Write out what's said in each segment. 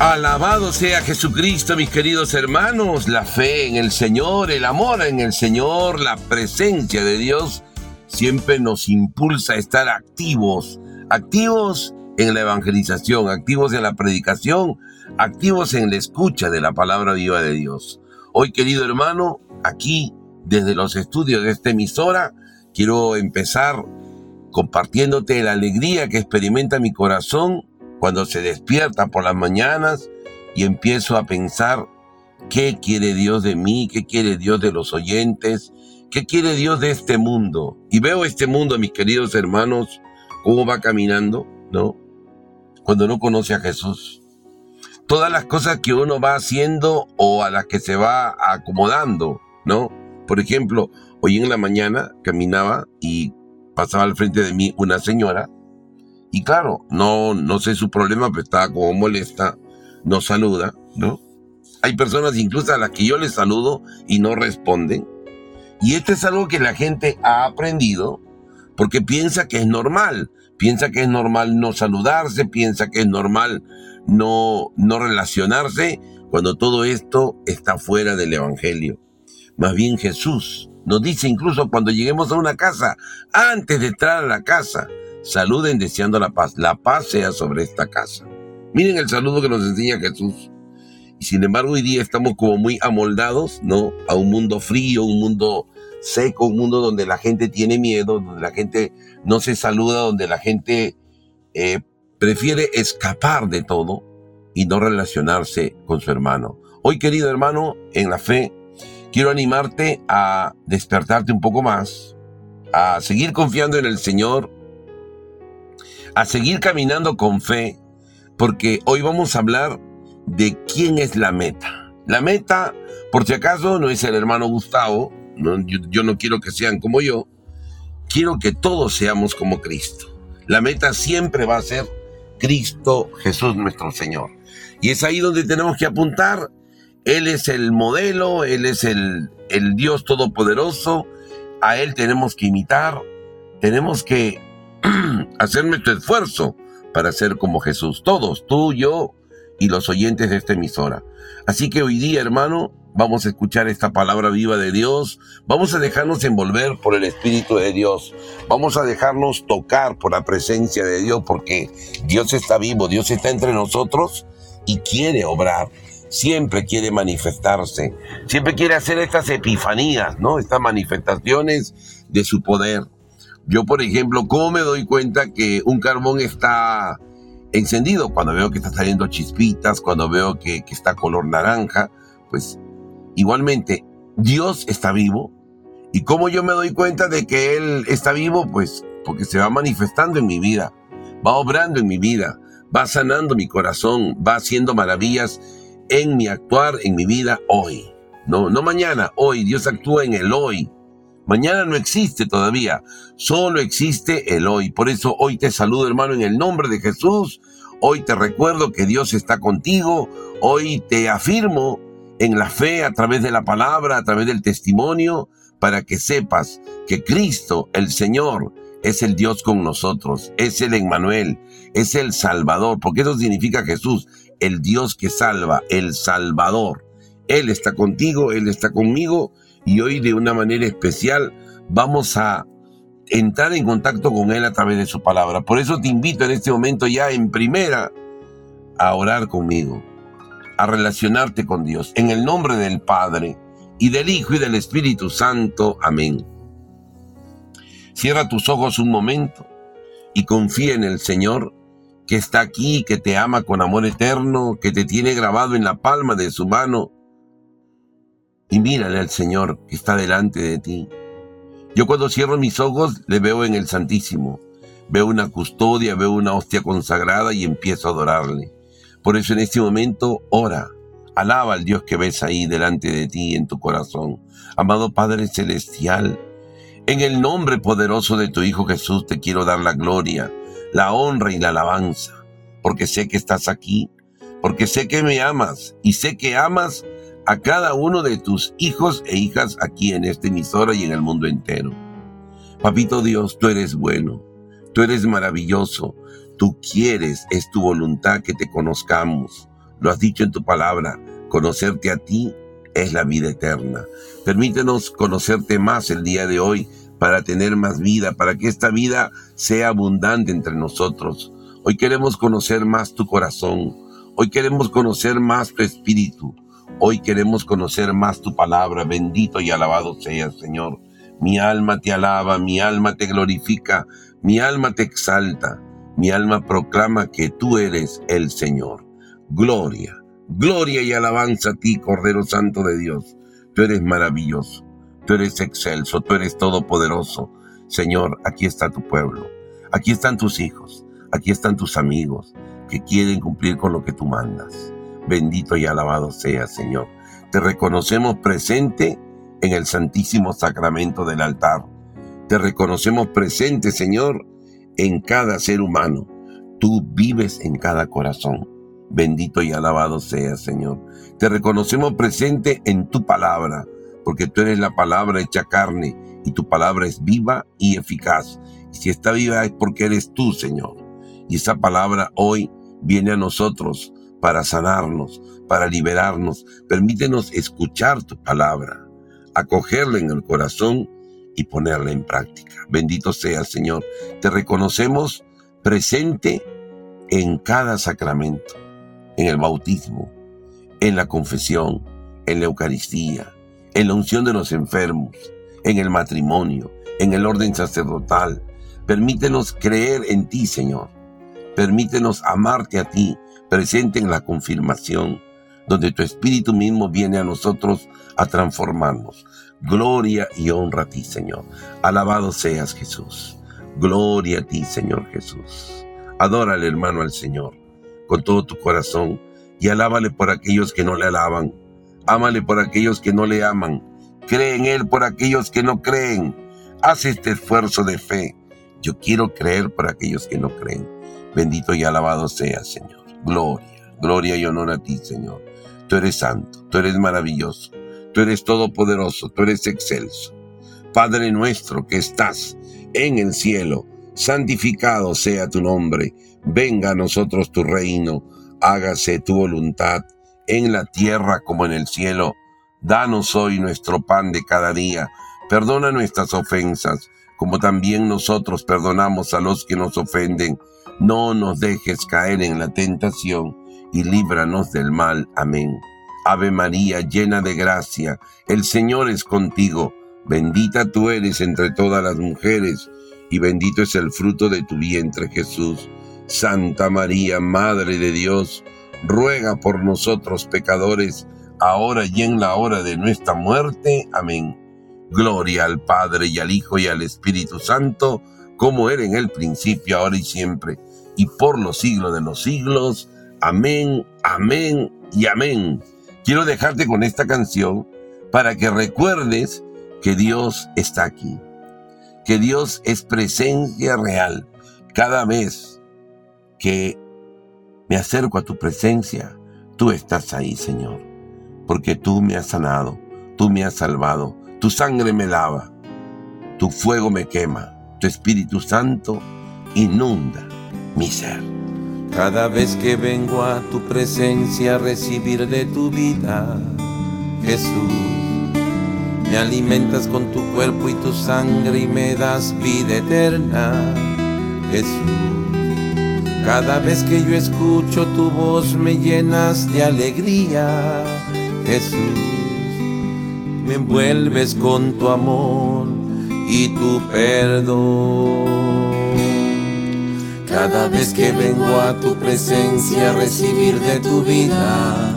Alabado sea Jesucristo, mis queridos hermanos. La fe en el Señor, el amor en el Señor, la presencia de Dios siempre nos impulsa a estar activos, activos en la evangelización, activos en la predicación, activos en la escucha de la palabra viva de Dios. Hoy, querido hermano, aquí desde los estudios de esta emisora, quiero empezar compartiéndote la alegría que experimenta mi corazón cuando se despierta por las mañanas y empiezo a pensar qué quiere Dios de mí, qué quiere Dios de los oyentes, qué quiere Dios de este mundo. Y veo este mundo, mis queridos hermanos, cómo va caminando, ¿no? Cuando no conoce a Jesús. Todas las cosas que uno va haciendo o a las que se va acomodando, ¿no? Por ejemplo, hoy en la mañana caminaba y pasaba al frente de mí una señora y claro, no, no sé su problema, pero estaba como molesta, no saluda, ¿no? Hay personas incluso a las que yo les saludo y no responden. Y esto es algo que la gente ha aprendido porque piensa que es normal. Piensa que es normal no saludarse, piensa que es normal no, no relacionarse cuando todo esto está fuera del Evangelio. Más bien Jesús nos dice incluso cuando lleguemos a una casa, antes de entrar a la casa, saluden deseando la paz. La paz sea sobre esta casa. Miren el saludo que nos enseña Jesús. Y sin embargo hoy día estamos como muy amoldados, ¿no? A un mundo frío, un mundo seco, un mundo donde la gente tiene miedo, donde la gente no se saluda, donde la gente eh, prefiere escapar de todo y no relacionarse con su hermano. Hoy, querido hermano, en la fe, quiero animarte a despertarte un poco más, a seguir confiando en el Señor, a seguir caminando con fe, porque hoy vamos a hablar de quién es la meta. La meta, por si acaso, no es el hermano Gustavo, yo, no quiero que sean como yo, quiero que todos seamos como Cristo. La meta siempre va a ser Cristo Jesús nuestro Señor. Y es ahí donde tenemos que apuntar. Él es el modelo, Él es el, el Dios todopoderoso, a Él tenemos que imitar, tenemos que hacer nuestro esfuerzo para ser como Jesús. Todos, tú, yo y los oyentes de esta emisora. Así que hoy día, hermano, vamos a escuchar esta palabra viva de Dios. Vamos a dejarnos envolver por el Espíritu de Dios. Vamos a dejarnos tocar por la presencia de Dios porque Dios está vivo, Dios está entre nosotros y quiere obrar. Siempre quiere manifestarse, siempre quiere hacer estas epifanías, ¿no? Estas manifestaciones de su poder. Yo, por ejemplo, ¿cómo me doy cuenta que un carbón está encendido? Cuando veo que está saliendo chispitas, cuando veo que, está color naranja, pues igualmente, Dios está vivo. ¿Y cómo yo me doy cuenta de que Él está vivo? Pues porque se va manifestando en mi vida, va obrando en mi vida, va sanando mi corazón, va haciendo maravillas en mi actuar, en mi vida hoy. No, no mañana, hoy. Dios actúa en el hoy. Mañana no existe todavía, solo existe el hoy. Por eso hoy te saludo hermano en el nombre de Jesús. Hoy te recuerdo que Dios está contigo. Hoy te afirmo en la fe a través de la palabra, a través del testimonio, para que sepas que Cristo, el Señor, es el Dios con nosotros, es el Emmanuel, es el Salvador, porque eso significa Jesús, el Dios que salva, el Salvador. Él está contigo, Él está conmigo y hoy de una manera especial vamos a entrar en contacto con Él a través de su palabra. Por eso te invito en este momento ya en primera a orar conmigo, a relacionarte con Dios, en el nombre del Padre y del Hijo y del Espíritu Santo. Amén. Cierra tus ojos un momento y confía en el Señor que está aquí, que te ama con amor eterno, que te tiene grabado en la palma de su mano y mírale al Señor que está delante de ti. Yo cuando cierro mis ojos le veo en el Santísimo, veo una custodia, veo una hostia consagrada y empiezo a adorarle. Por eso en este momento ora, alaba al Dios que ves ahí delante de ti en tu corazón. Amado Padre Celestial, en el nombre poderoso de tu Hijo Jesús te quiero dar la gloria, la honra y la alabanza, porque sé que estás aquí, porque sé que me amas y sé que amas a cada uno de tus hijos e hijas aquí en esta emisora y en el mundo entero. Papito Dios, tú eres bueno, tú eres maravilloso, tú quieres, es tu voluntad que te conozcamos. Lo has dicho en tu palabra, conocerte a ti es la vida eterna. Permítenos conocerte más el día de hoy para tener más vida, para que esta vida sea abundante entre nosotros. Hoy queremos conocer más tu corazón. Hoy queremos conocer más tu espíritu. Hoy queremos conocer más tu palabra. Bendito y alabado seas, Señor. Mi alma te alaba, mi alma te glorifica, mi alma te exalta, mi alma proclama que tú eres el Señor. Gloria, gloria y alabanza a ti, Cordero Santo de Dios. Tú eres maravilloso, tú eres excelso, tú eres todopoderoso. Señor, aquí está tu pueblo, aquí están tus hijos, aquí están tus amigos que quieren cumplir con lo que tú mandas. Bendito y alabado sea, Señor. Te reconocemos presente en el santísimo sacramento del altar. Te reconocemos presente, Señor, en cada ser humano. Tú vives en cada corazón. Bendito y alabado sea, Señor. Te reconocemos presente en tu palabra, porque tú eres la palabra hecha carne y tu palabra es viva y eficaz. Y si está viva es porque eres tú, Señor. Y esa palabra hoy viene a nosotros para sanarnos, para liberarnos. Permítenos escuchar tu palabra acogerla en el corazón y ponerla en práctica. Bendito sea, Señor. Te reconocemos presente en cada sacramento, en el bautismo, en la confesión, en la Eucaristía, en la unción de los enfermos, en el matrimonio, en el orden sacerdotal. Permítenos creer en ti, Señor. Permítenos amarte a ti, presente en la confirmación, donde tu Espíritu mismo viene a nosotros a transformarnos. Gloria y honra a ti, Señor. Alabado seas, Jesús. Gloria a ti, Señor Jesús. Adora al hermano al Señor con todo tu corazón y alábale por aquellos que no le alaban. Ámale por aquellos que no le aman. Cree en Él por aquellos que no creen. Haz este esfuerzo de fe. Yo quiero creer por aquellos que no creen. Bendito y alabado seas, Señor. Gloria, gloria y honor a ti, Señor. Tú eres santo, tú eres maravilloso, tú eres todopoderoso, tú eres excelso. Padre nuestro que estás en el cielo, santificado sea tu nombre, venga a nosotros tu reino, hágase tu voluntad en la tierra como en el cielo. Danos hoy nuestro pan de cada día, perdona nuestras ofensas, como también nosotros perdonamos a los que nos ofenden. No nos dejes caer en la tentación y líbranos del mal. Amén. Ave María, llena de gracia, el Señor es contigo. Bendita tú eres entre todas las mujeres, y bendito es el fruto de tu vientre, Jesús. Santa María, Madre de Dios, ruega por nosotros pecadores, ahora y en la hora de nuestra muerte. Amén. Gloria al Padre y al Hijo y al Espíritu Santo, como era en el principio, ahora y siempre, y por los siglos de los siglos. Amén, amén y amén. Quiero dejarte con esta canción para que recuerdes que Dios está aquí, que Dios es presencia real. Cada vez que me acerco a tu presencia, tú estás ahí, Señor, porque tú me has sanado, tú me has salvado, tu sangre me lava, tu fuego me quema, tu Espíritu Santo inunda mi ser. Cada vez que vengo a tu presencia a recibir de tu vida, Jesús, me alimentas con tu cuerpo y tu sangre y me das vida eterna, Jesús. Cada vez que yo escucho tu voz me llenas de alegría, Jesús. Me envuelves con tu amor y tu perdón. Cada vez que vengo a tu presencia a recibir de tu vida,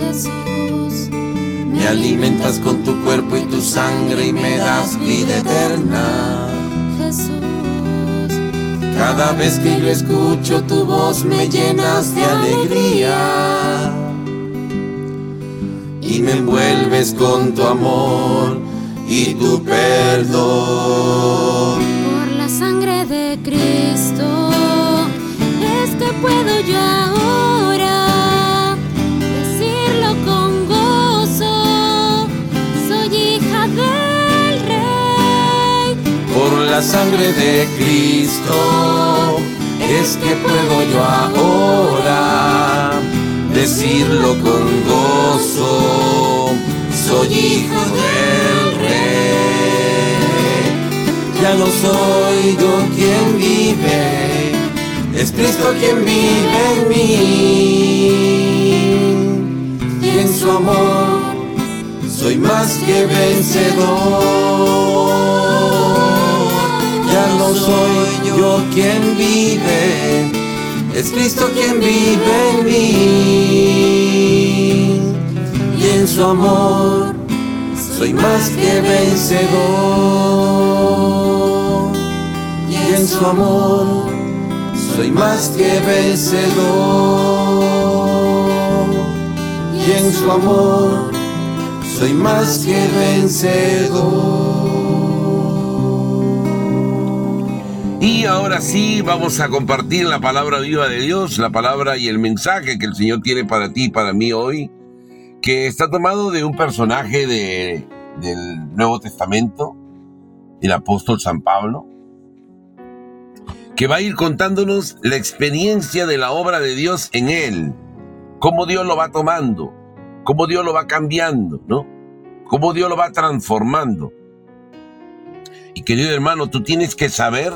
Jesús, me alimentas con tu cuerpo y tu sangre y me das vida eterna. Jesús, cada vez que yo escucho tu voz me llenas de alegría y me envuelves con tu amor y tu perdón. Sangre de Cristo puedo yo ahora decirlo con gozo? Soy hija del Rey. Por la sangre de Cristo es que puedo yo ahora decirlo con gozo, soy hijo del rey. Ya no soy yo quien vive, es Cristo quien vive en mí. Y en su amor soy más que vencedor. Ya no soy yo quien vive, es Cristo quien vive en mí. Y en su amor soy más que vencedor. Y en su amor soy más que vencedor. Y en su amor soy más que vencedor. Y ahora sí, vamos a compartir la palabra viva de Dios, la palabra y el mensaje que el Señor tiene para ti y para mí hoy, que está tomado de un personaje de, del Nuevo Testamento, el apóstol San Pablo, que va a ir contándonos la experiencia de la obra de Dios en él, cómo Dios lo va tomando, cómo Dios lo va cambiando, ¿no? Cómo Dios lo va transformando. Y querido hermano, tú tienes que saber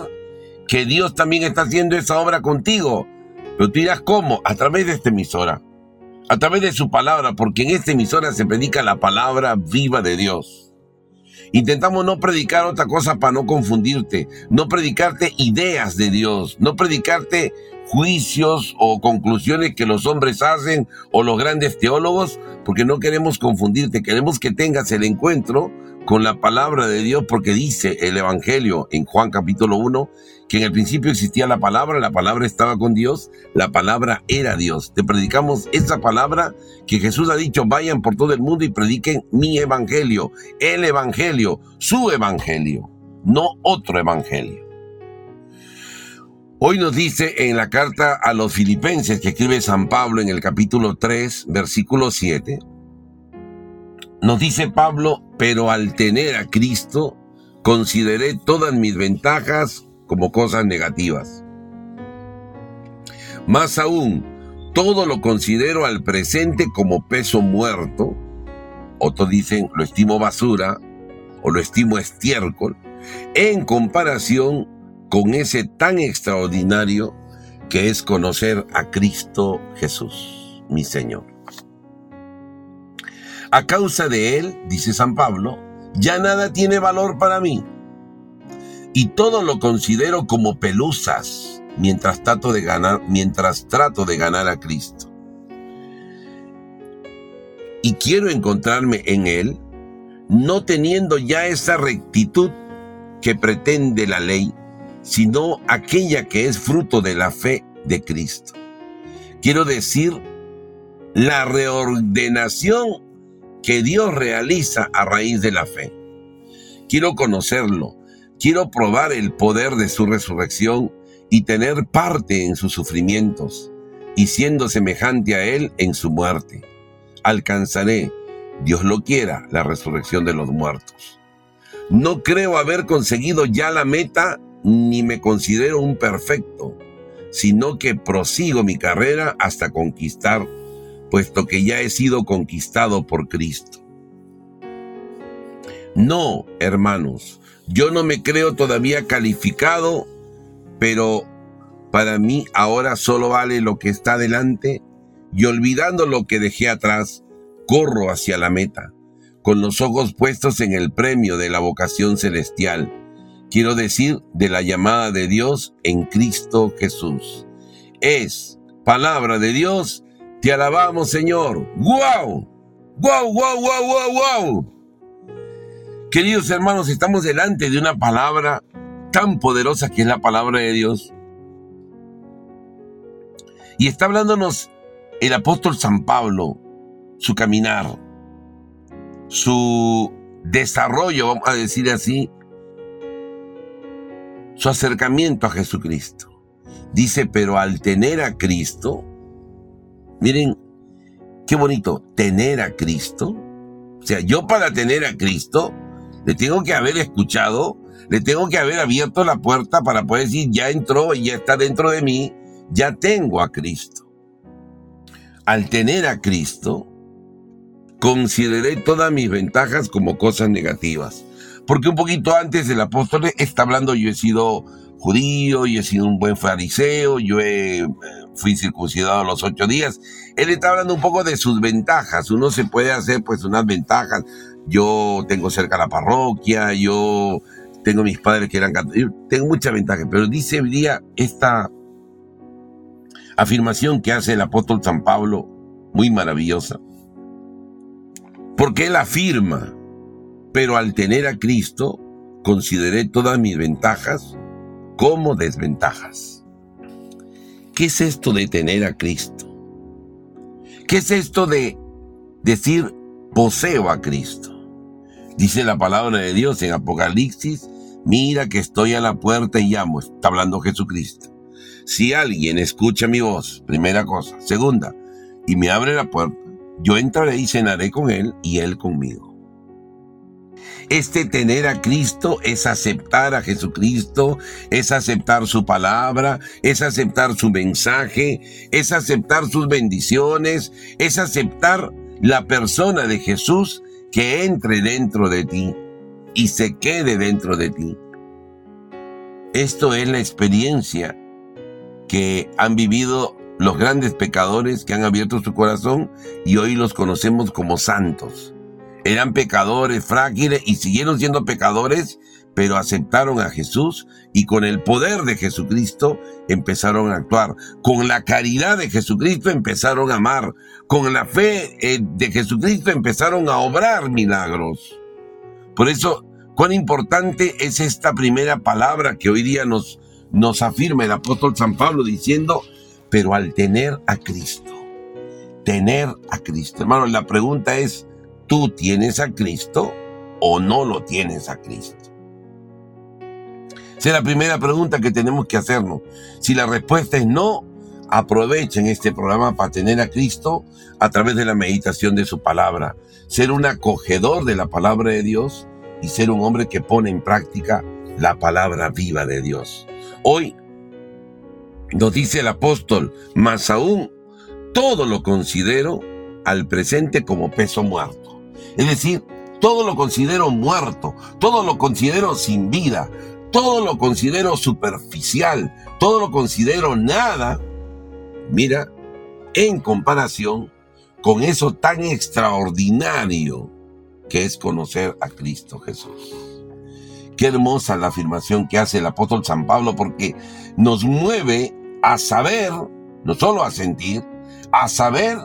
que Dios también está haciendo esa obra contigo. Pero tú dirás, ¿cómo? A través de esta emisora. A través de su palabra, porque en esta emisora se predica la palabra viva de Dios. Intentamos no predicar otra cosa para no confundirte, no predicarte ideas de Dios, no predicarte juicios o conclusiones que los hombres hacen o los grandes teólogos, porque no queremos confundirte, queremos que tengas el encuentro con la palabra de Dios, porque dice el Evangelio en Juan capítulo 1, que en el principio existía la palabra, la palabra estaba con Dios, la palabra era Dios. Te predicamos esa palabra que Jesús ha dicho, vayan por todo el mundo y prediquen mi Evangelio, el Evangelio, su Evangelio, no otro Evangelio. Hoy nos dice en la carta a los filipenses que escribe San Pablo en el capítulo 3, versículo 7, nos dice Pablo, pero al tener a Cristo, consideré todas mis ventajas como cosas negativas. Más aún, todo lo considero al presente como peso muerto, otros dicen lo estimo basura o lo estimo estiércol, en comparación con ese tan extraordinario que es conocer a Cristo Jesús, mi Señor. A causa de Él, dice San Pablo, ya nada tiene valor para mí. Y todo lo considero como pelusas mientras trato de ganar, mientras trato de ganar a Cristo. Y quiero encontrarme en Él, no teniendo ya esa rectitud que pretende la ley, sino aquella que es fruto de la fe de Cristo. Quiero decir, la reordenación que Dios realiza a raíz de la fe. Quiero conocerlo, quiero probar el poder de su resurrección y tener parte en sus sufrimientos, y siendo semejante a Él en su muerte. Alcanzaré, Dios lo quiera, la resurrección de los muertos. No creo haber conseguido ya la meta ni me considero un perfecto, sino que prosigo mi carrera hasta conquistar, puesto que ya he sido conquistado por Cristo. No, hermanos, yo no me creo todavía calificado, pero para mí ahora solo vale lo que está delante y olvidando lo que dejé atrás, corro hacia la meta, con los ojos puestos en el premio de la vocación celestial quiero decir, de la llamada de Dios en Cristo Jesús. Es palabra de Dios, te alabamos Señor. ¡Wow! ¡Wow, wow, wow, wow, wow! Queridos hermanos, estamos delante de una palabra tan poderosa que es la palabra de Dios. Y está hablándonos el apóstol San Pablo, su caminar, su desarrollo, vamos a decir así, su acercamiento a Jesucristo. Dice, pero al tener a Cristo, miren, qué bonito, tener a Cristo. O sea, yo para tener a Cristo, le tengo que haber escuchado, le tengo que haber abierto la puerta para poder decir, ya entró y ya está dentro de mí, ya tengo a Cristo. al tener a Cristo, consideré todas mis ventajas como cosas negativas. Porque un poquito antes el apóstol está hablando, yo he sido judío, yo he sido un buen fariseo, yo he, fui circuncidado a los ocho días. Él está hablando un poco de sus ventajas. Uno se puede hacer pues unas ventajas. Yo tengo cerca la parroquia, yo tengo mis padres que eran católicos, tengo muchas ventajas, pero dice hoy día esta afirmación que hace el apóstol San Pablo, muy maravillosa. Porque él afirma, pero al tener a Cristo, consideré todas mis ventajas como desventajas. ¿Qué es esto de tener a Cristo? ¿Qué es esto de decir poseo a Cristo? Dice la palabra de Dios en Apocalipsis, mira que estoy a la puerta y llamo, está hablando Jesucristo. Si alguien escucha mi voz, primera cosa. Segunda, y me abre la puerta, yo entraré y cenaré con él y él conmigo. Este tener a Cristo es aceptar a Jesucristo, es aceptar su palabra, es aceptar su mensaje, es aceptar sus bendiciones, es aceptar la persona de Jesús que entre dentro de ti y se quede dentro de ti. Esto es la experiencia que han vivido los grandes pecadores que han abierto su corazón y hoy los conocemos como santos. Eran pecadores frágiles y siguieron siendo pecadores, pero aceptaron a Jesús y con el poder de Jesucristo empezaron a actuar. Con la caridad de Jesucristo empezaron a amar. Con la fe eh, de Jesucristo empezaron a obrar milagros. Por eso, cuán importante es esta primera palabra que hoy día nos, nos afirma el apóstol San Pablo diciendo, pero al tener a Cristo, tener a Cristo. Hermano, la pregunta es, ¿tú tienes a Cristo o no lo tienes a Cristo? Esa es la primera pregunta que tenemos que hacernos. Si la respuesta es no, aprovechen este programa para tener a Cristo a través de la meditación de su palabra, ser un acogedor de la palabra de Dios y ser un hombre que pone en práctica la palabra viva de Dios. Hoy nos dice el apóstol, más aún, todo lo considero al presente como peso muerto. Es decir, todo lo considero muerto, todo lo considero sin vida, todo lo considero superficial, todo lo considero nada. Mira, en comparación con eso tan extraordinario que es conocer a Cristo Jesús. Qué hermosa la afirmación que hace el apóstol San Pablo porque nos mueve a saber, no solo a sentir, a saber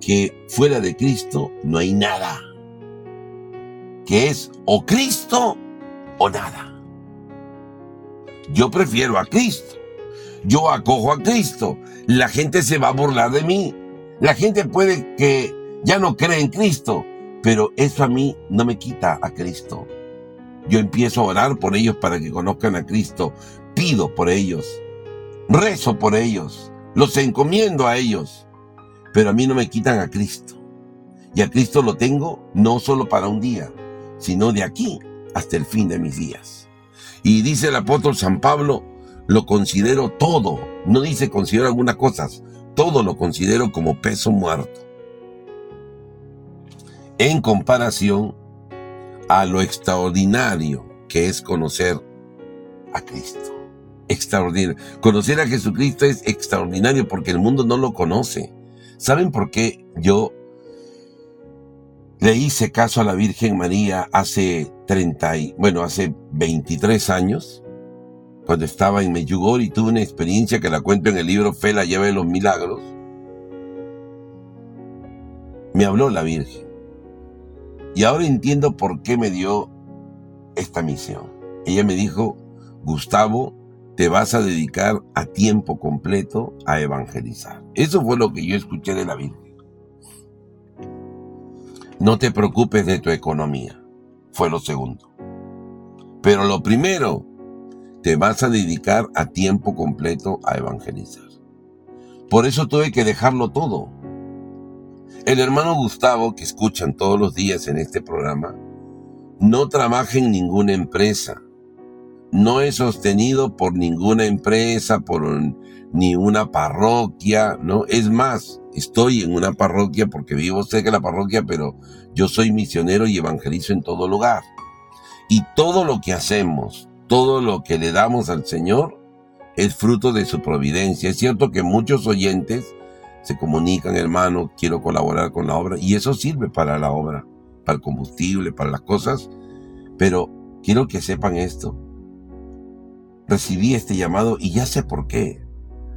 que fuera de Cristo no hay nada. Que es o Cristo o nada. Yo prefiero a Cristo. Yo acojo a Cristo. La gente se va a burlar de mí. La gente puede que ya no cree en Cristo, pero eso a mí no me quita a Cristo. Yo empiezo a orar por ellos para que conozcan a Cristo. Pido por ellos. Rezo por ellos. Los encomiendo a ellos. Pero a mí no me quitan a Cristo. Y a Cristo lo tengo no solo para un día, sino de aquí hasta el fin de mis días. Y dice el apóstol San Pablo, lo considero todo. No dice considero algunas cosas. Todo lo considero como peso muerto. En comparación a lo extraordinario que es conocer a Cristo. Extraordinario. Conocer a Jesucristo es extraordinario porque el mundo no lo conoce. ¿Saben por qué yo le hice caso a la Virgen María hace 30 y, bueno, hace 23 años? Cuando estaba en Medjugorje y tuve una experiencia que la cuento en el libro Fe, la llave de los milagros. Me habló la Virgen y ahora entiendo por qué me dio esta misión. Ella me dijo, Gustavo, te vas a dedicar a tiempo completo a evangelizar. Eso fue lo que yo escuché de la Virgen. No te preocupes de tu economía, fue lo segundo. Pero lo primero, te vas a dedicar a tiempo completo a evangelizar. Por eso tuve que dejarlo todo. El hermano Gustavo, que escuchan todos los días en este programa, no trabaja en ninguna empresa, no es sostenido por ninguna empresa, por ni una parroquia, ¿no? Es más, estoy en una parroquia porque vivo cerca de la parroquia, pero yo soy misionero y evangelizo en todo lugar. Y todo lo que hacemos, todo lo que le damos al Señor, es fruto de su providencia. Es cierto que muchos oyentes se comunican, hermano, quiero colaborar con la obra, y eso sirve para la obra, para el combustible, para las cosas, pero quiero que sepan esto. Recibí este llamado y ya sé por qué.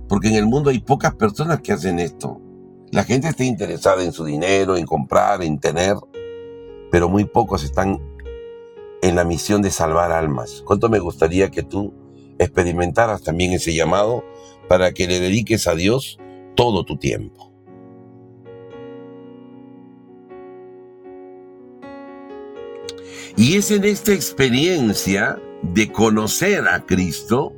Porque en el mundo hay pocas personas que hacen esto. La gente está interesada en su dinero, en comprar, en tener, pero muy pocos están en la misión de salvar almas. ¿Cuánto me gustaría que tú experimentaras también ese llamado para que le dediques a Dios todo tu tiempo? Y es en esta experiencia de conocer a Cristo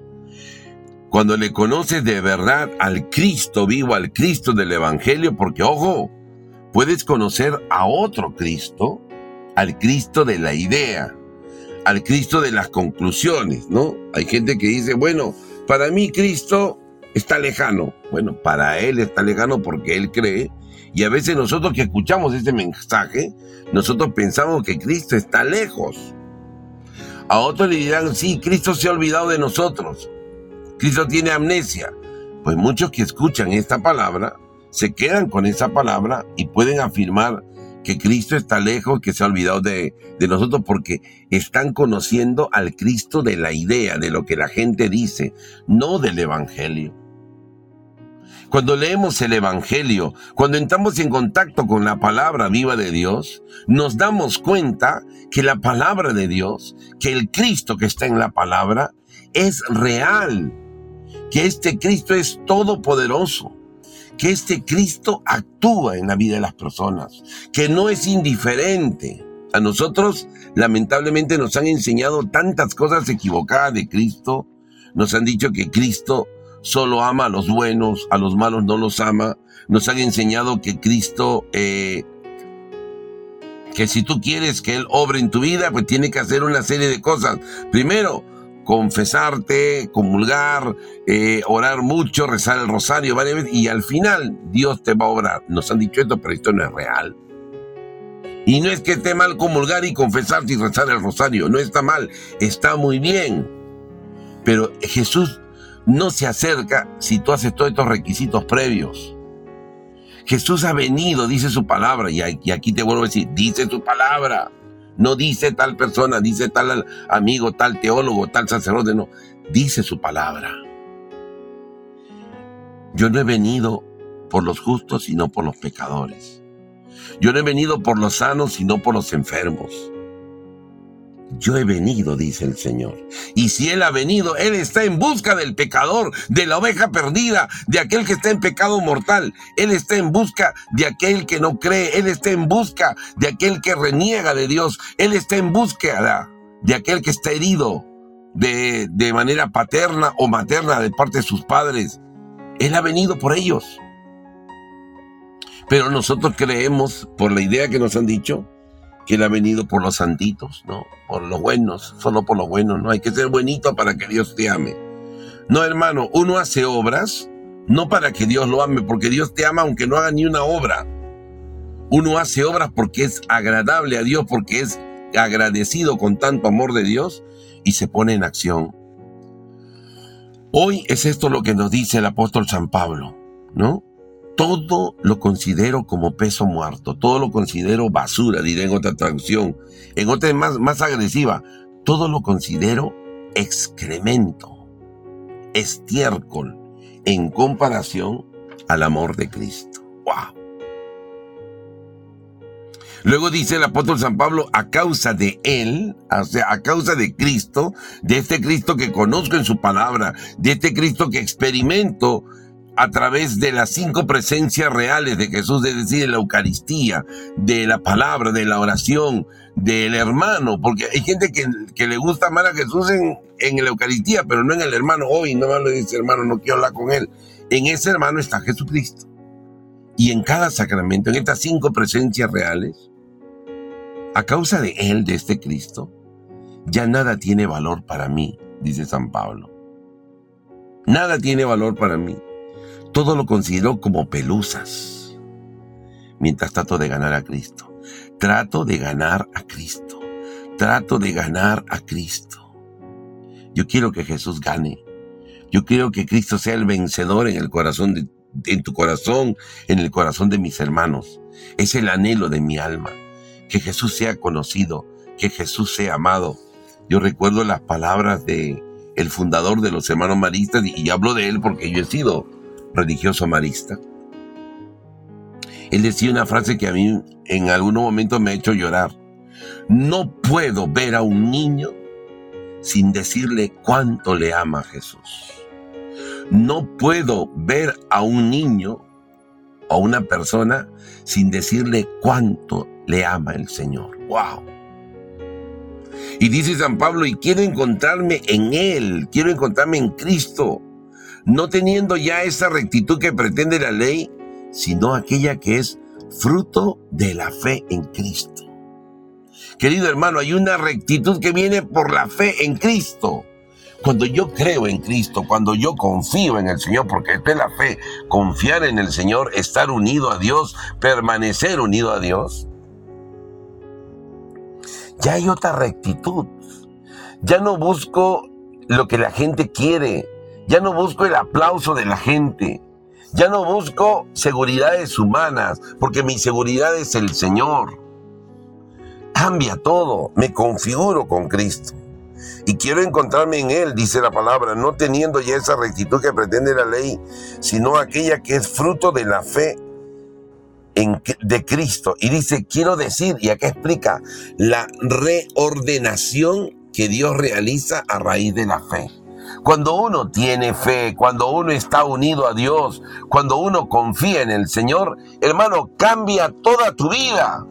cuando le conoces de verdad al Cristo vivo, al Cristo del Evangelio, porque ojo, puedes conocer a otro Cristo, al Cristo de la idea, al Cristo de las conclusiones, ¿no? Hay gente que dice, bueno, para mí Cristo está lejano. Bueno, para Él está lejano porque Él cree. Y a veces nosotros que escuchamos este mensaje, nosotros pensamos que Cristo está lejos. A otros le dirán, sí, Cristo se ha olvidado de nosotros. Cristo tiene amnesia. Pues muchos que escuchan esta palabra se quedan con esa palabra y pueden afirmar que Cristo está lejos, que se ha olvidado de, de, nosotros porque están conociendo al Cristo de la idea, de lo que la gente dice, no del Evangelio. Cuando leemos el Evangelio, cuando entramos en contacto con la palabra viva de Dios, nos damos cuenta que la palabra de Dios, que el Cristo que está en la palabra, es real, que este Cristo es todopoderoso, que este Cristo actúa en la vida de las personas, que no es indiferente. A nosotros, lamentablemente, nos han enseñado tantas cosas equivocadas de Cristo. Nos han dicho que Cristo solo ama a los buenos, a los malos no los ama. Nos han enseñado que Cristo, eh, que si tú quieres que Él obre en tu vida, pues tiene que hacer una serie de cosas. Primero, confesarte, comulgar, eh, orar mucho, rezar el rosario varias veces y al final Dios te va a obrar. Nos han dicho esto, pero esto no es real. Y no es que esté mal comulgar y confesarte y rezar el rosario, no está mal, está muy bien. Pero Jesús no se acerca si tú haces todos estos requisitos previos. Jesús ha venido, dice su palabra, y aquí te vuelvo a decir, dice su palabra. No dice tal persona, dice tal amigo, tal teólogo, tal sacerdote, no. Dice su palabra. Yo no he venido por los justos, sino por los pecadores. Yo no he venido por los sanos, sino por los enfermos yo he venido, dice el Señor. Y si Él ha venido, Él está en busca del pecador, de la oveja perdida, de aquel que está en pecado mortal. Él está en busca de aquel que no cree. Él está en busca de aquel que reniega de Dios. Él está en búsqueda de aquel que está herido de, de manera paterna o materna de parte de sus padres. Él ha venido por ellos. Pero nosotros creemos, por la idea que nos han dicho, que Él ha venido por los santitos, ¿no? Por los buenos, solo por los buenos, ¿no? Hay que ser buenito para que Dios te ame. No, hermano, uno hace obras no para que Dios lo ame, porque Dios te ama aunque no haga ni una obra. Uno hace obras porque es agradable a Dios, porque es agradecido con tanto amor de Dios y se pone en acción. Hoy es esto lo que nos dice el apóstol San Pablo, ¿no? Todo lo considero como peso muerto, todo lo considero basura, diré en otra traducción, en otra más, más agresiva, todo lo considero excremento, estiércol, en comparación al amor de Cristo. ¡Wow! Luego dice el apóstol San Pablo, a causa de Él, o sea, a causa de Cristo, de este Cristo que conozco en su palabra, de este Cristo que experimento a través de las cinco presencias reales de Jesús, es decir, de la Eucaristía, de la palabra, de la oración, del hermano, porque hay gente que, le gusta amar a Jesús en, en la Eucaristía, pero no en el hermano. Hoy no me dice hermano, no quiero hablar con él. En ese hermano está Jesucristo. Y en cada sacramento, en estas cinco presencias reales, a causa de él, de este Cristo, ya nada tiene valor para mí, dice San Pablo. Nada tiene valor para mí. Todo lo considero como pelusas. Mientras trato de ganar a Cristo. Trato de ganar a Cristo. Trato de ganar a Cristo. Yo quiero que Jesús gane. Yo quiero que Cristo sea el vencedor en el corazón de, en tu corazón, en el corazón de mis hermanos. Es el anhelo de mi alma. Que Jesús sea conocido, que Jesús sea amado. Yo recuerdo las palabras de el fundador de los hermanos maristas y hablo de él porque yo he sido religioso marista. Él decía una frase que a mí en algún momento me ha hecho llorar. No puedo ver a un niño sin decirle cuánto le ama Jesús. No puedo ver a un niño o a una persona sin decirle cuánto le ama el Señor. ¡Wow! Y dice San Pablo, y quiero encontrarme en Él, quiero encontrarme en Cristo, no teniendo ya esa rectitud que pretende la ley, sino aquella que es fruto de la fe en Cristo. Querido hermano, hay una rectitud que viene por la fe en Cristo. Cuando yo creo en Cristo, cuando yo confío en el Señor, porque esta es la fe, confiar en el Señor, estar unido a Dios, permanecer unido a Dios, ya hay otra rectitud. Ya no busco lo que la gente quiere, ya no busco el aplauso de la gente, ya no busco seguridades humanas, porque mi seguridad es el Señor cambia todo, me configuro con Cristo. Y quiero encontrarme en Él, dice la palabra, no teniendo ya esa rectitud que pretende la ley, sino aquella que es fruto de la fe en, de Cristo. Y dice, quiero decir, y acá explica, la reordenación que Dios realiza a raíz de la fe. Cuando uno tiene fe, cuando uno está unido a Dios, cuando uno confía en el Señor, hermano, cambia toda tu vida.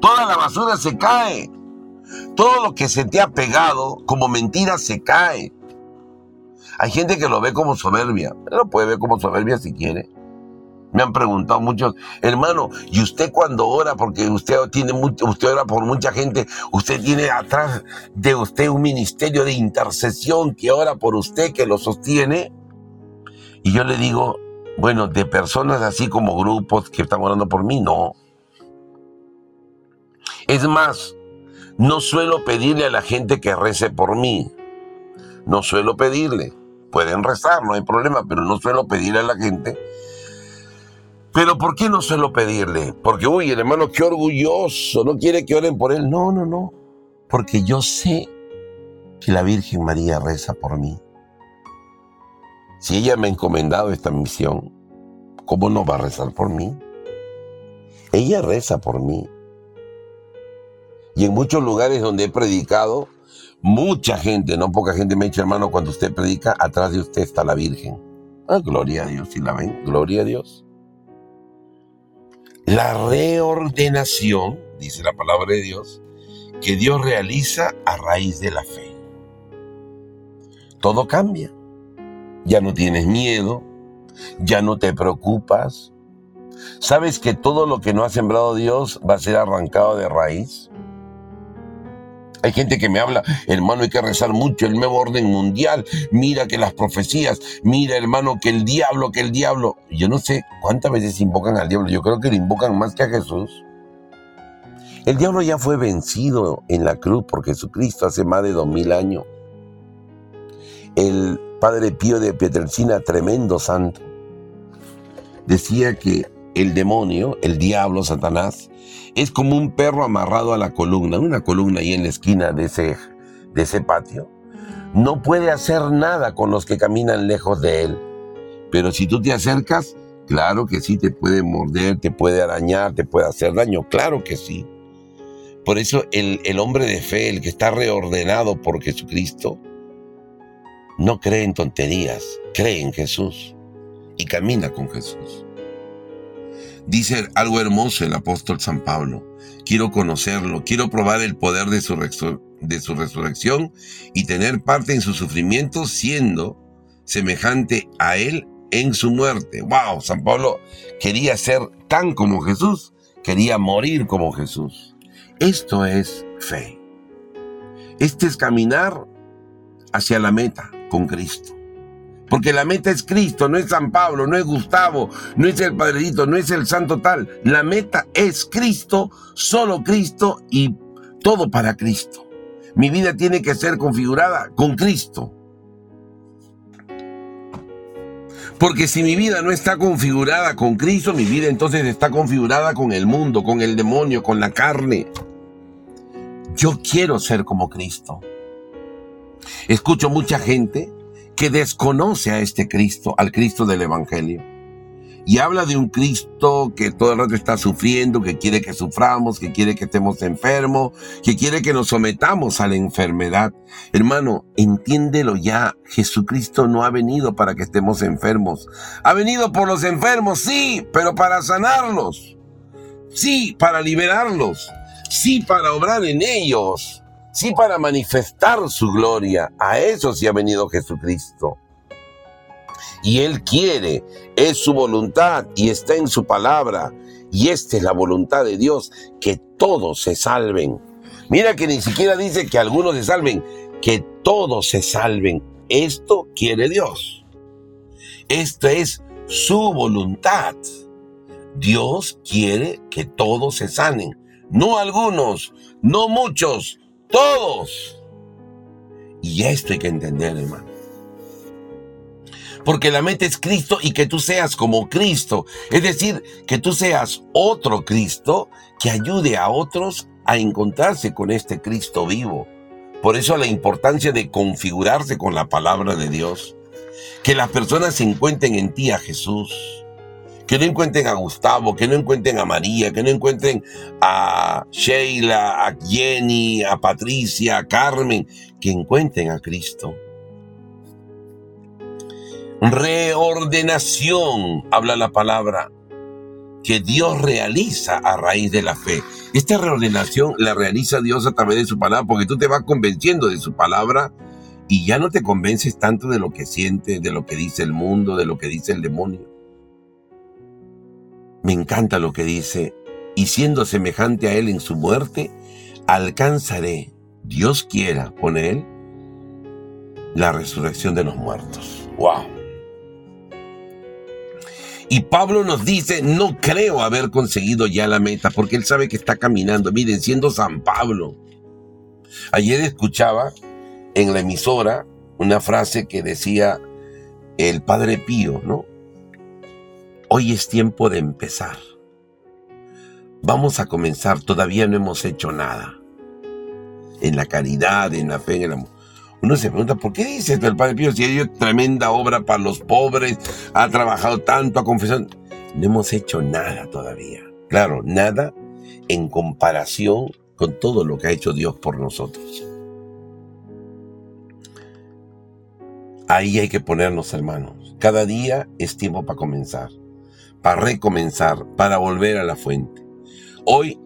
Toda la basura se cae. Todo lo que se te ha pegado como mentira se cae. Hay gente que lo ve como soberbia. Lo puede ver como soberbia si quiere. Me han preguntado muchos, hermano, ¿y usted cuando ora? Porque usted tiene usted ora por mucha gente, usted tiene atrás de usted un ministerio de intercesión que ora por usted, que lo sostiene. Y yo le digo, bueno, de personas así como grupos que están orando por mí, no. Es más, no suelo pedirle a la gente que rece por mí. No suelo pedirle. Pueden rezar, no hay problema, pero no suelo pedirle a la gente. Pero ¿por qué no suelo pedirle? Porque, uy, el hermano, qué orgulloso, no quiere que oren por él. No, no, no. Porque yo sé que la Virgen María reza por mí. Si ella me ha encomendado esta misión, ¿cómo no va a rezar por mí? Ella reza por mí. Y en muchos lugares donde he predicado, mucha gente, no poca gente me ha dicho, hermano, cuando usted predica, atrás de usted está la Virgen. Ah, gloria a Dios, si la ven, gloria a Dios. La reordenación, dice la palabra de Dios, que Dios realiza a raíz de la fe. Todo cambia. Ya no tienes miedo, ya no te preocupas. ¿Sabes que todo lo que no ha sembrado Dios va a ser arrancado de raíz? Hay gente que me habla, hermano, hay que rezar mucho el nuevo orden mundial. Mira que las profecías, mira, hermano, que el diablo, que el diablo. Yo no sé cuántas veces invocan al diablo. Yo creo que le invocan más que a Jesús. El diablo ya fue vencido en la cruz por Jesucristo hace más de dos mil años. El padre Pío de Pietrelcina, tremendo santo, decía que el demonio, el diablo, Satanás, es como un perro amarrado a la columna, una columna ahí en la esquina de ese, de ese patio. No puede hacer nada con los que caminan lejos de él. Pero si tú te acercas, claro que sí, te puede morder, te puede arañar, te puede hacer daño, claro que sí. Por eso el, el hombre de fe, el que está reordenado por Jesucristo, no cree en tonterías, cree en Jesús y camina con Jesús. Dice algo hermoso el apóstol San Pablo. Quiero conocerlo, quiero probar el poder de su, de su resurrección y tener parte en su sufrimiento siendo semejante a él en su muerte. ¡Wow! San Pablo quería ser tan como Jesús, quería morir como Jesús. Esto es fe. Este es caminar hacia la meta con Cristo. Porque la meta es Cristo, no es San Pablo, no es Gustavo, no es el Padrecito, no es el Santo tal. La meta es Cristo, solo Cristo y todo para Cristo. Mi vida tiene que ser configurada con Cristo. Porque si mi vida no está configurada con Cristo, mi vida entonces está configurada con el mundo, con el demonio, con la carne. Yo quiero ser como Cristo. Escucho mucha gente que desconoce a este Cristo, al Cristo del Evangelio. Y habla de un Cristo que todo el rato está sufriendo, que quiere que suframos, que quiere que estemos enfermos, que quiere que nos sometamos a la enfermedad. Hermano, entiéndelo ya, Jesucristo no ha venido para que estemos enfermos. Ha venido por los enfermos, sí, pero para sanarlos. Sí, para liberarlos. Sí, para obrar en ellos sí para manifestar su gloria. A eso sí ha venido Jesucristo. Y Él quiere, es su voluntad y está en su palabra. Y esta es la voluntad de Dios, que todos se salven. Mira que ni siquiera dice que algunos se salven, que todos se salven. Esto quiere Dios. Esto es su voluntad. Dios quiere que todos se sanen. No algunos, no muchos, todos. Y esto hay que entender, hermano. Porque la meta es Cristo y que tú seas como Cristo. Es decir, que tú seas otro Cristo que ayude a otros a encontrarse con este Cristo vivo. Por eso la importancia de configurarse con la palabra de Dios. Que las personas se encuentren en ti a Jesús que no encuentren a Gustavo, que no encuentren a María, que no encuentren a Sheila, a Jenny, a Patricia, a Carmen, que encuentren a Cristo. Reordenación, habla la palabra, que Dios realiza a raíz de la fe. Esta reordenación la realiza Dios a través de su palabra, porque tú te vas convenciendo de su palabra y ya no te convences tanto de lo que sientes, de lo que dice el mundo, de lo que dice el demonio me encanta lo que dice, y siendo semejante a Él en su muerte, alcanzaré, Dios quiera, con Él, la resurrección de los muertos. ¡Wow! Y Pablo nos dice, no creo haber conseguido ya la meta, porque él sabe que está caminando. Miren, siendo San Pablo. Ayer escuchaba en la emisora una frase que decía el Padre Pío, ¿no? Hoy es tiempo de empezar. Vamos a comenzar, todavía no hemos hecho nada. En la caridad, en la fe, en el amor. Uno se pregunta, ¿por qué dice esto el Padre Pío si ha hecho tremenda obra para los pobres, ha trabajado tanto, ha confesado? No hemos hecho nada todavía. Claro, nada en comparación con todo lo que ha hecho Dios por nosotros. Ahí hay que ponernos hermanos. Cada día es tiempo para comenzar para recomenzar, para volver a la fuente. Hoy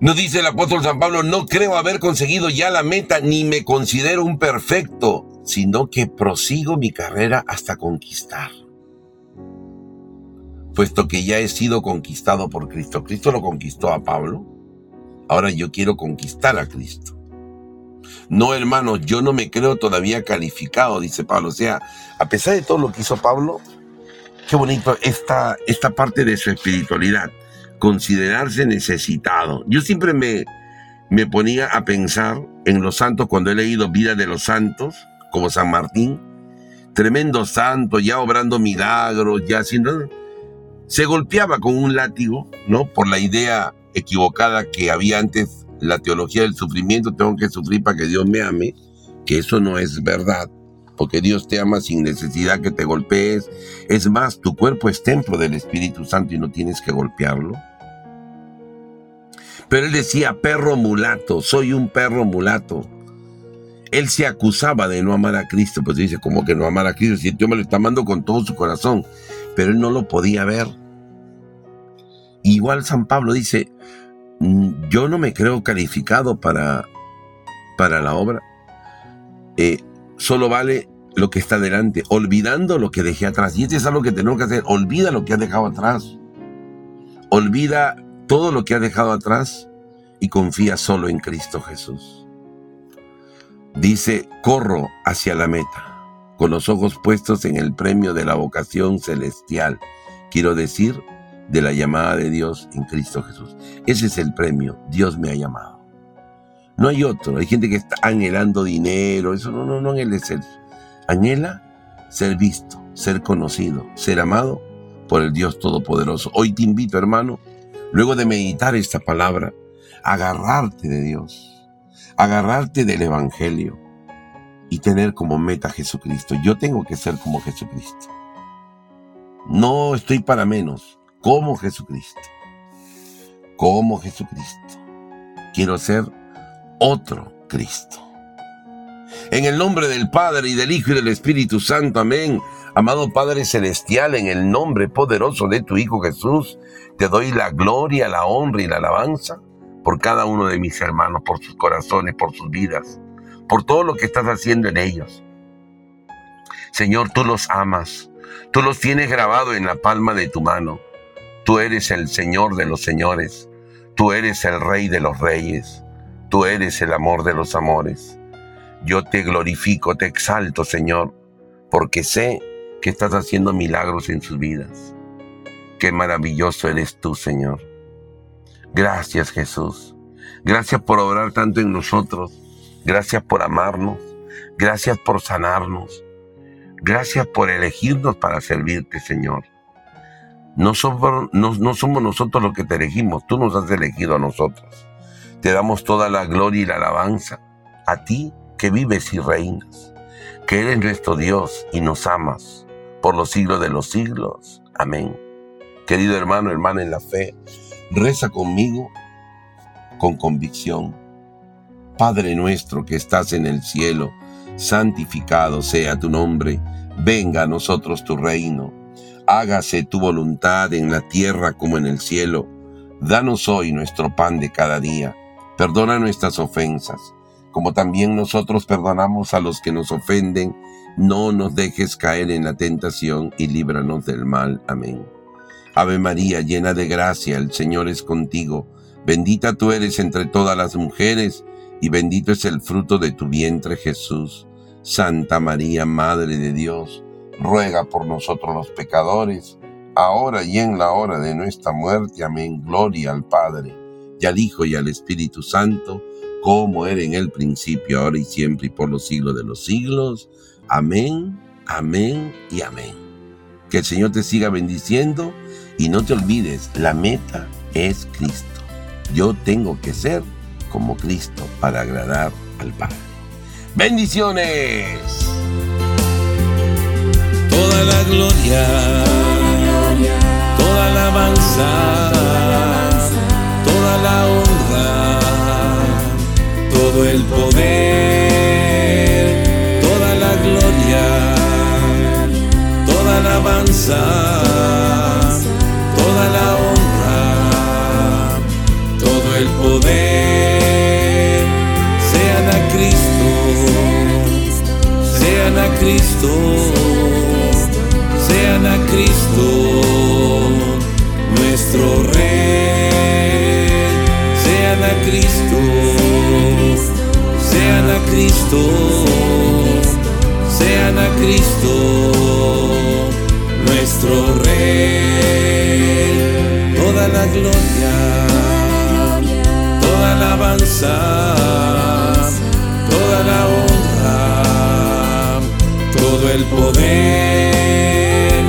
nos dice el apóstol San Pablo, no creo haber conseguido ya la meta, ni me considero un perfecto, sino que prosigo mi carrera hasta conquistar. Puesto que ya he sido conquistado por Cristo. Cristo lo conquistó a Pablo. Ahora yo quiero conquistar a Cristo. No, hermanos, yo no me creo todavía calificado, dice Pablo. O sea, a pesar de todo lo que hizo Pablo, Qué bonito esta, esta parte de su espiritualidad, considerarse necesitado. Yo siempre me, me ponía a pensar en los santos cuando he leído Vida de los Santos, como San Martín, tremendo santo, ya obrando milagros, ya haciendo... Se golpeaba con un látigo, ¿no? Por la idea equivocada que había antes, la teología del sufrimiento, tengo que sufrir para que Dios me ame, que eso no es verdad porque Dios te ama sin necesidad que te golpees. Es más, tu cuerpo es templo del Espíritu Santo y no tienes que golpearlo. Pero él decía, perro mulato, soy un perro mulato. Él se acusaba de no amar a Cristo, pues dice, ¿cómo que no amar a Cristo? Si Dios me lo está amando con todo su corazón, pero él no lo podía ver. Igual San Pablo dice, mm, yo no me creo calificado para, para la obra. Eh, solo vale lo que está delante, olvidando lo que dejé atrás. Y esto es algo que tenemos que hacer. Olvida lo que has dejado atrás. Olvida todo lo que has dejado atrás y confía solo en Cristo Jesús. Dice, corro hacia la meta, con los ojos puestos en el premio de la vocación celestial. Quiero decir, de la llamada de Dios en Cristo Jesús. Ese es el premio. Dios me ha llamado. No hay otro. Hay gente que está anhelando dinero. Eso no, no, no anhela ser. Anhela ser visto, ser conocido, ser amado por el Dios Todopoderoso. Hoy te invito, hermano, luego de meditar esta palabra, agarrarte de Dios agarrarte del Evangelio y tener como meta a Jesucristo. Yo tengo que ser como Jesucristo. No estoy para menos, como Jesucristo. Como Jesucristo. Quiero ser otro Cristo. En el nombre del Padre y del Hijo y del Espíritu Santo, amén. Amado Padre Celestial, en el nombre poderoso de tu Hijo Jesús, te doy la gloria, la honra y la alabanza por cada uno de mis hermanos, por sus corazones, por sus vidas, por todo lo que estás haciendo en ellos. Señor, tú los amas, tú los tienes grabado en la palma de tu mano. Tú eres el Señor de los señores, tú eres el Rey de los reyes, tú eres el amor de los amores. Yo te glorifico, te exalto, Señor, porque sé que estás haciendo milagros en sus vidas. Qué maravilloso eres tú, Señor. Gracias Jesús. Gracias por obrar tanto en nosotros. Gracias por amarnos. Gracias por sanarnos. Gracias por elegirnos para servirte, Señor. No somos, no, somos nosotros los que te elegimos, tú nos has elegido a nosotros. Te damos toda la gloria y la alabanza a ti que vives y reinas, que eres nuestro Dios y nos amas por los siglos de los siglos. Amén. Querido hermano, hermana en la fe, Reza conmigo con convicción. Padre nuestro que estás en el cielo, santificado sea tu nombre, venga a nosotros tu reino, hágase tu voluntad en la tierra como en el cielo. Danos hoy nuestro pan de cada día, perdona nuestras ofensas, como también nosotros perdonamos a los que nos ofenden, no nos dejes caer en la tentación y líbranos del mal. Amén. Ave María, llena de gracia, el Señor es contigo. Bendita tú eres entre todas las mujeres, y bendito es el fruto de tu vientre Jesús. Santa María, Madre de Dios, ruega por nosotros los pecadores, ahora y en la hora de nuestra muerte. Amén. Gloria al Padre, y al Hijo, y al Espíritu Santo, como era en el principio, ahora y siempre, y por los siglos de los siglos. Amén, amén y amén. Que el Señor te siga bendiciendo y no te olvides, la meta es Cristo. Yo tengo que ser como Cristo para agradar al Padre. Bendiciones. Toda la gloria, toda la alabanza, toda la honra, todo el poder, toda la gloria, toda la alabanza toda la honra, todo el poder, sean a Cristo, sean a Cristo, sean a Cristo, nuestro Rey, sean a Cristo, sean a Cristo, sean a Cristo, nuestro Rey. Toda la gloria, toda la alabanza, toda la honra, todo el poder,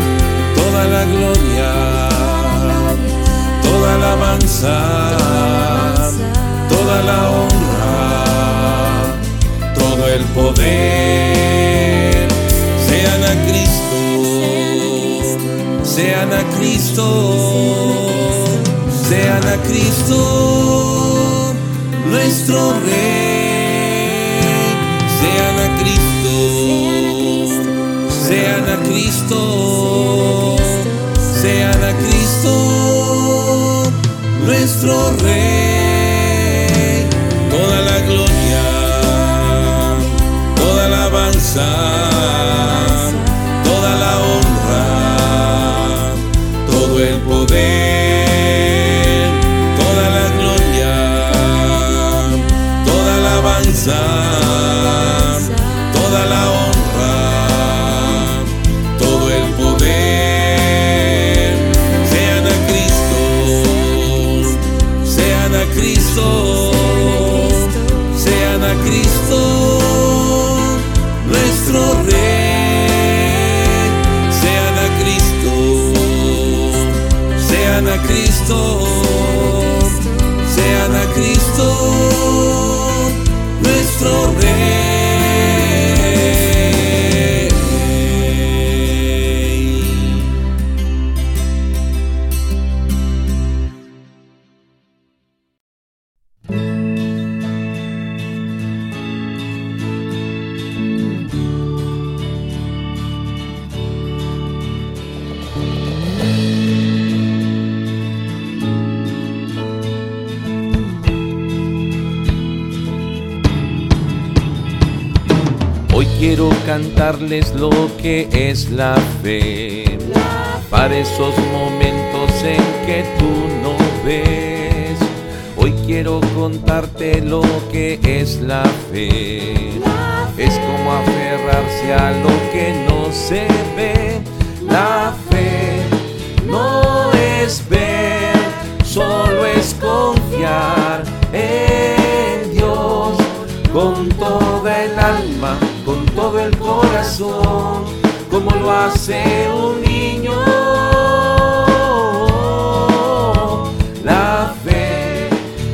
toda la gloria, toda la alabanza, la honra, todo el poder, sean a Cristo, sean a Cristo sean a Cristo, nuestro Rey, sean a Cristo, sean a Cristo, sean a Cristo, nuestro Rey, Cristo, que es la fe, para esos momentos en que tú no ves. Hoy quiero contarte lo que es la fe. Es como aferrarse a lo que no se ve. La hace un niño. La fe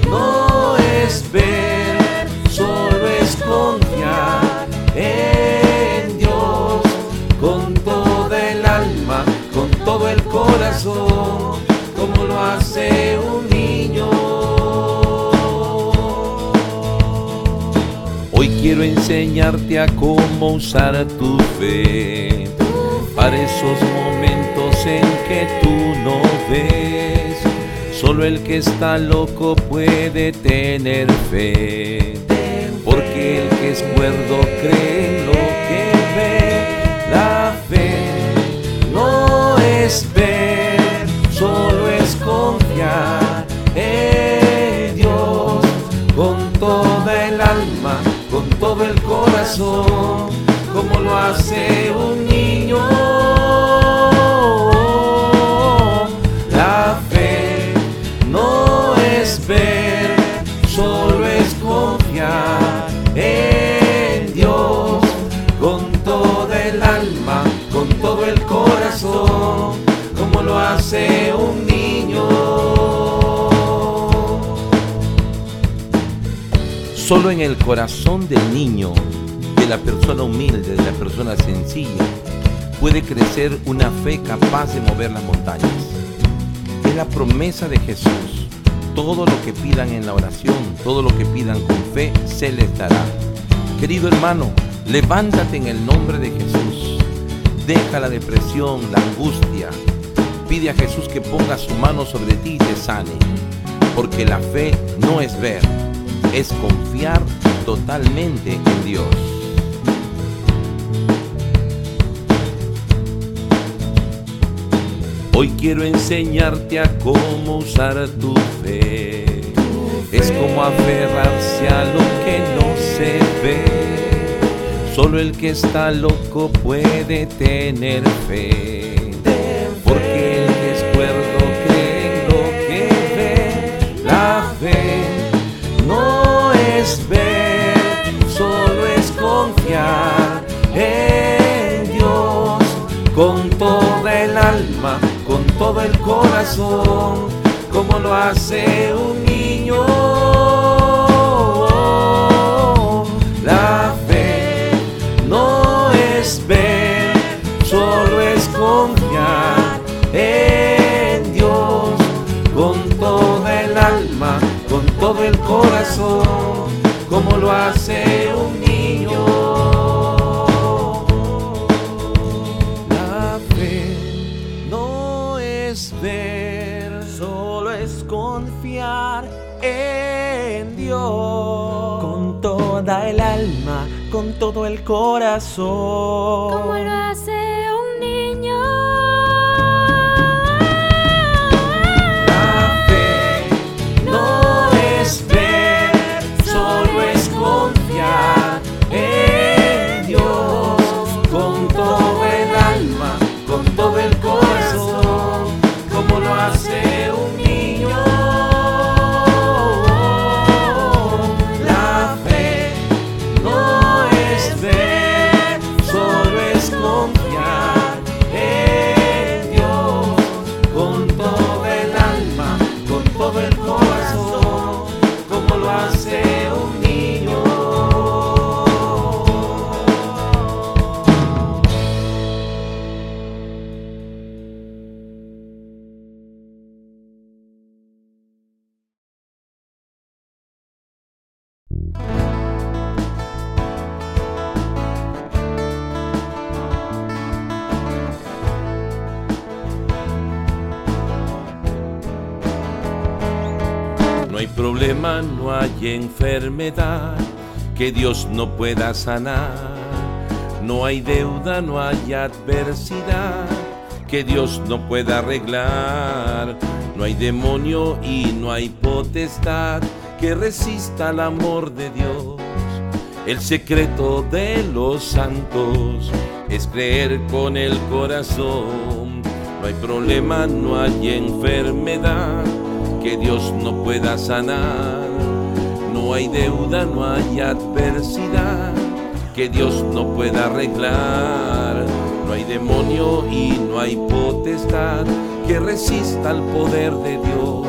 no es ver, solo es confiar en Dios con toda el alma, con todo el corazón, como lo hace un niño. Hoy quiero enseñarte a cómo usar tu fe para esos momentos en que tú no ves. Solo el que está loco puede tener fe, porque el que es cuerdo cree en lo que ve. La fe no es ver, solo es confiar en Dios con toda el alma, con todo el corazón, como lo hace un niño. Un niño. Solo en el corazón del niño, de la persona humilde, de la persona sencilla, puede crecer una fe capaz de mover las montañas. Es la promesa de Jesús. Todo lo que pidan en la oración, todo lo que pidan con fe, se les dará. Querido hermano, levántate en el nombre de Jesús. Deja la depresión, la angustia. Pide a Jesús que ponga su mano sobre ti y te sane. Porque la fe no es ver, es confiar totalmente en Dios. Hoy quiero enseñarte a cómo usar tu fe. Es como aferrarse a lo que no se ve. Solo el que está loco puede tener fe. El corazón, como lo hace un niño. La fe no es ver, solo es confiar en Dios con toda el alma, con todo el corazón, como lo hace un niño. Con todo el corazón. Hace enfermedad que Dios no pueda sanar. No hay deuda, no hay adversidad que Dios no pueda arreglar. No hay demonio y no hay potestad que resista al amor de Dios. El secreto de los santos es creer con el corazón. No hay problema, no hay enfermedad que Dios no pueda sanar. No hay deuda, no hay adversidad que Dios no pueda arreglar. No hay demonio y no hay potestad que resista al poder de Dios.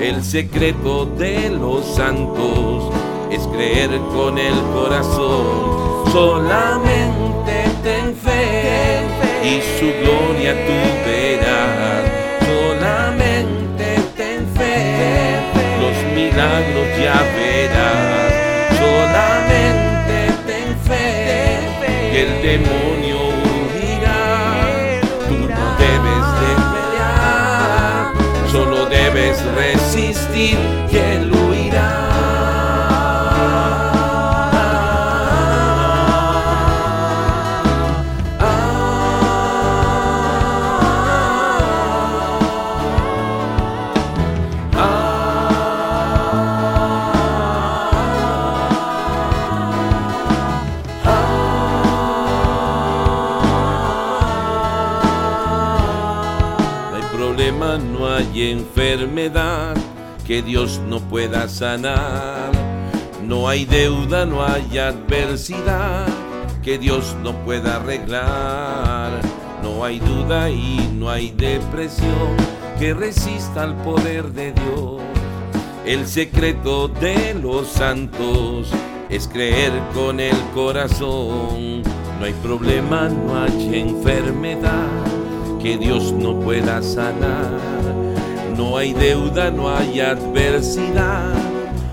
El secreto de los santos es creer con el corazón. Solamente ten fe y su gloria tú verás. Solamente ten fe, los milagros que enfermedad que Dios no pueda sanar. No hay deuda, no hay adversidad que Dios no pueda arreglar. No hay duda y no hay depresión que resista al poder de Dios. El secreto de los santos es creer con el corazón. No hay problema, no hay enfermedad que Dios no pueda sanar. No hay deuda, no hay adversidad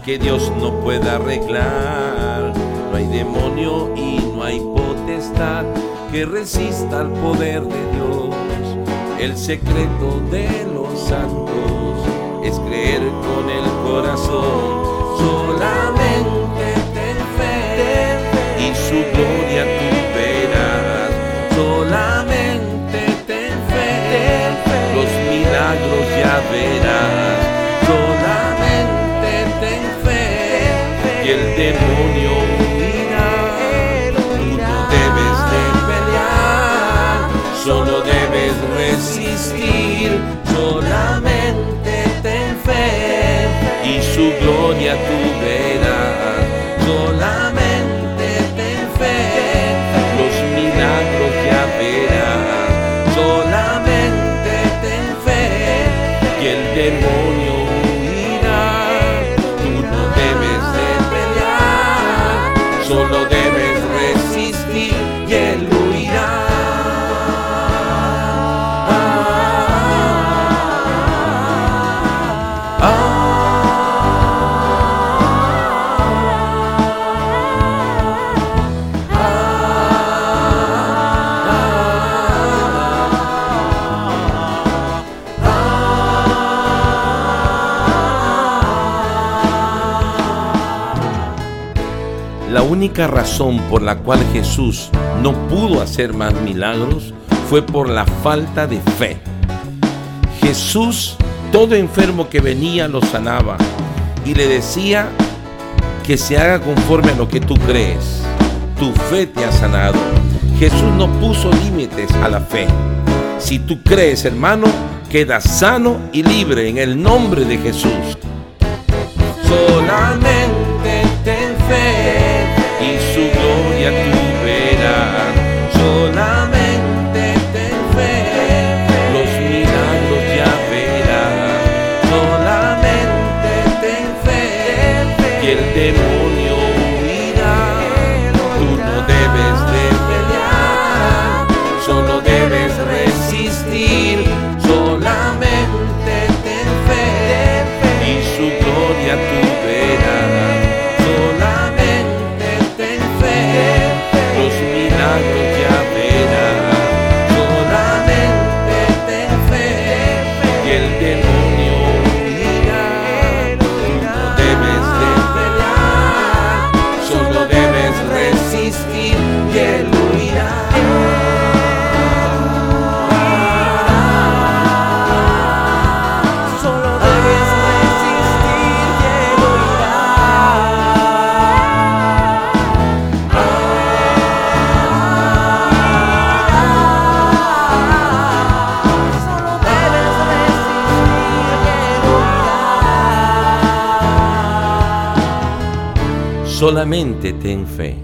que Dios no pueda arreglar. No hay demonio y no hay potestad que resista al poder de Dios. El secreto de los santos es creer con el corazón. Tú no debes de pelear, solo debes resistir. Solamente ten fe y su gloria tú verás. Única razón por la cual Jesús no pudo hacer más milagros fue por la falta de fe. Jesús, todo enfermo que venía, lo sanaba y le decía que se haga conforme a lo que tú crees. Tu fe te ha sanado. Jesús no puso límites a la fe. Si tú crees, hermano, quedas sano y libre en el nombre de Jesús. Solamente ten fe gloria tú solamente ten fe.